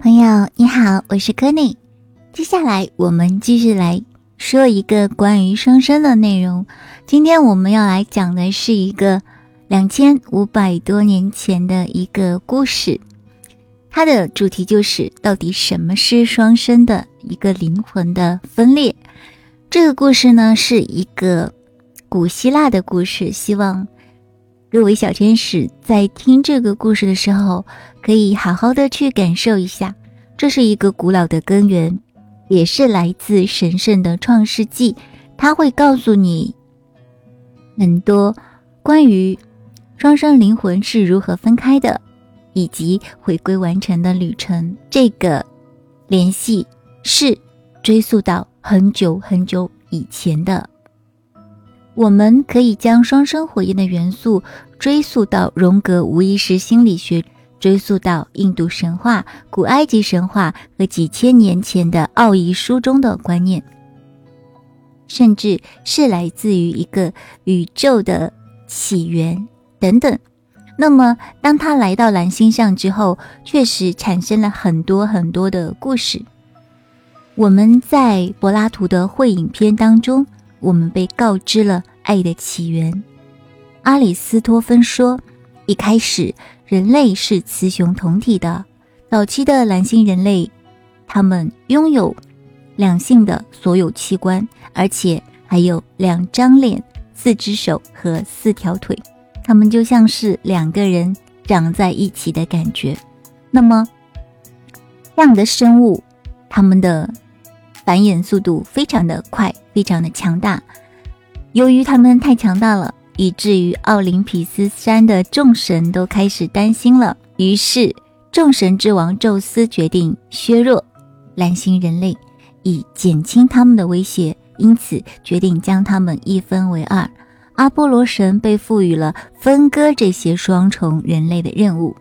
朋友你好，我是柯尼。接下来我们继续来说一个关于双生的内容。今天我们要来讲的是一个两千五百多年前的一个故事，它的主题就是到底什么是双生的一个灵魂的分裂。这个故事呢是一个古希腊的故事，希望。各位小天使在听这个故事的时候，可以好好的去感受一下，这是一个古老的根源，也是来自神圣的创世纪。它会告诉你很多关于双生灵魂是如何分开的，以及回归完成的旅程。这个联系是追溯到很久很久以前的。我们可以将双生火焰的元素追溯到荣格无意识心理学，追溯到印度神话、古埃及神话和几千年前的奥义书中的观念，甚至是来自于一个宇宙的起源等等。那么，当他来到蓝星上之后，确实产生了很多很多的故事。我们在柏拉图的会影片当中。我们被告知了爱的起源。阿里斯托芬说，一开始人类是雌雄同体的。早期的蓝星人类，他们拥有两性的所有器官，而且还有两张脸、四只手和四条腿，他们就像是两个人长在一起的感觉。那么，这样的生物，他们的。繁衍速度非常的快，非常的强大。由于他们太强大了，以至于奥林匹斯山的众神都开始担心了。于是，众神之王宙斯决定削弱蓝星人类，以减轻他们的威胁。因此，决定将他们一分为二。阿波罗神被赋予了分割这些双重人类的任务。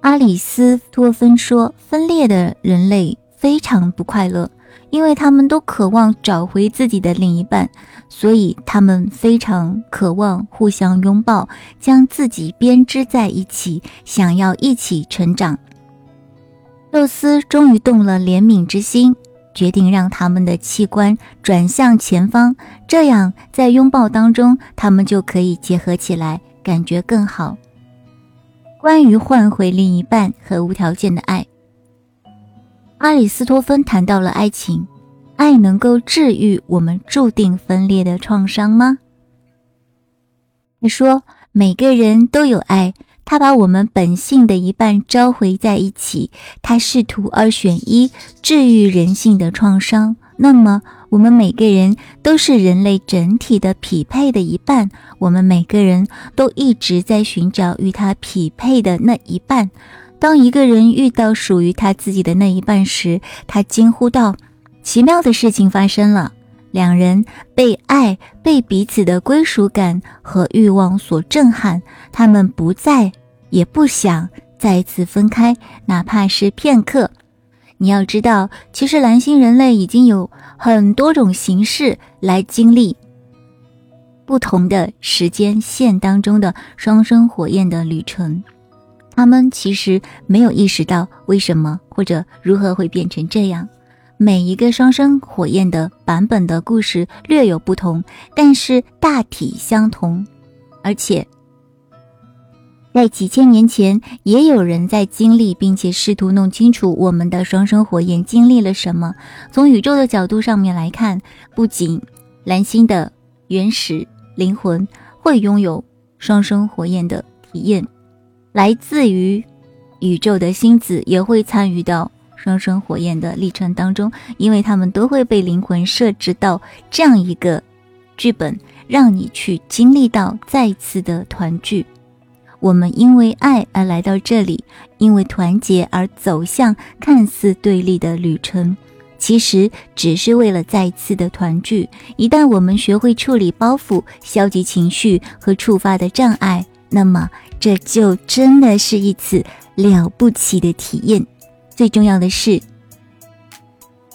阿里斯托芬说：“分裂的人类。”非常不快乐，因为他们都渴望找回自己的另一半，所以他们非常渴望互相拥抱，将自己编织在一起，想要一起成长。宙斯终于动了怜悯之心，决定让他们的器官转向前方，这样在拥抱当中，他们就可以结合起来，感觉更好。关于换回另一半和无条件的爱。阿里斯托芬谈到了爱情，爱能够治愈我们注定分裂的创伤吗？他说，每个人都有爱，他把我们本性的一半召回在一起，他试图二选一治愈人性的创伤。那么，我们每个人都是人类整体的匹配的一半，我们每个人都一直在寻找与他匹配的那一半。当一个人遇到属于他自己的那一半时，他惊呼道：“奇妙的事情发生了！两人被爱、被彼此的归属感和欲望所震撼，他们不再也不想再次分开，哪怕是片刻。你要知道，其实蓝星人类已经有很多种形式来经历不同的时间线当中的双生火焰的旅程。”他们其实没有意识到为什么或者如何会变成这样。每一个双生火焰的版本的故事略有不同，但是大体相同。而且，在几千年前，也有人在经历并且试图弄清楚我们的双生火焰经历了什么。从宇宙的角度上面来看，不仅蓝星的原始灵魂会拥有双生火焰的体验。来自于宇宙的星子也会参与到双生火焰的历程当中，因为他们都会被灵魂设置到这样一个剧本，让你去经历到再次的团聚。我们因为爱而来到这里，因为团结而走向看似对立的旅程，其实只是为了再次的团聚。一旦我们学会处理包袱、消极情绪和触发的障碍，那么。这就真的是一次了不起的体验。最重要的是，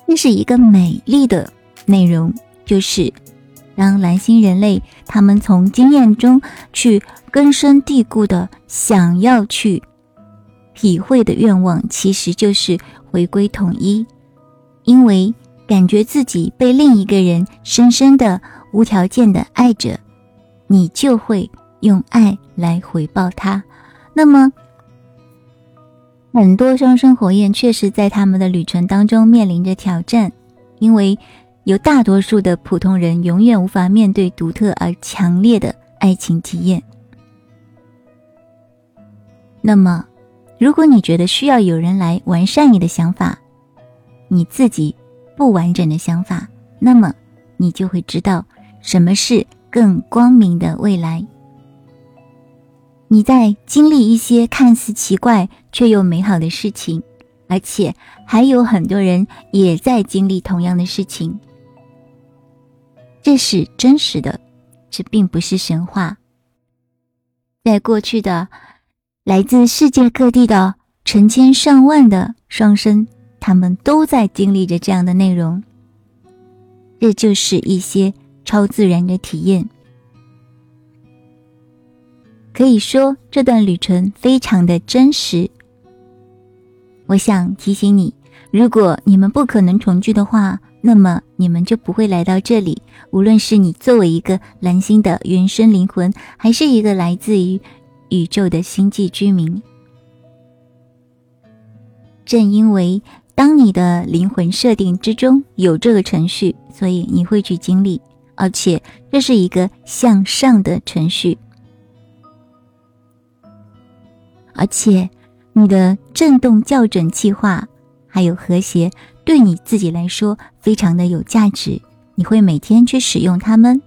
那是一个美丽的内容，就是让蓝星人类他们从经验中去根深蒂固的想要去体会的愿望其实就是回归统一，因为感觉自己被另一个人深深的、无条件的爱着，你就会用爱来回报他。那么，很多双生火焰确实在他们的旅程当中面临着挑战，因为有大多数的普通人永远无法面对独特而强烈的爱情体验。那么，如果你觉得需要有人来完善你的想法，你自己不完整的想法，那么你就会知道什么是更光明的未来。你在经历一些看似奇怪却又美好的事情，而且还有很多人也在经历同样的事情。这是真实的，这并不是神话。在过去的。来自世界各地的成千上万的双生，他们都在经历着这样的内容。这就是一些超自然的体验。可以说，这段旅程非常的真实。我想提醒你，如果你们不可能重聚的话，那么你们就不会来到这里。无论是你作为一个蓝星的原生灵魂，还是一个来自于……宇宙的星际居民，正因为当你的灵魂设定之中有这个程序，所以你会去经历，而且这是一个向上的程序，而且你的振动校准计划还有和谐，对你自己来说非常的有价值，你会每天去使用它们，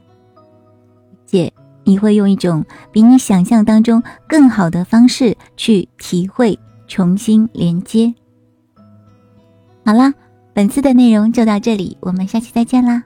姐。你会用一种比你想象当中更好的方式去体会，重新连接。好啦，本次的内容就到这里，我们下期再见啦。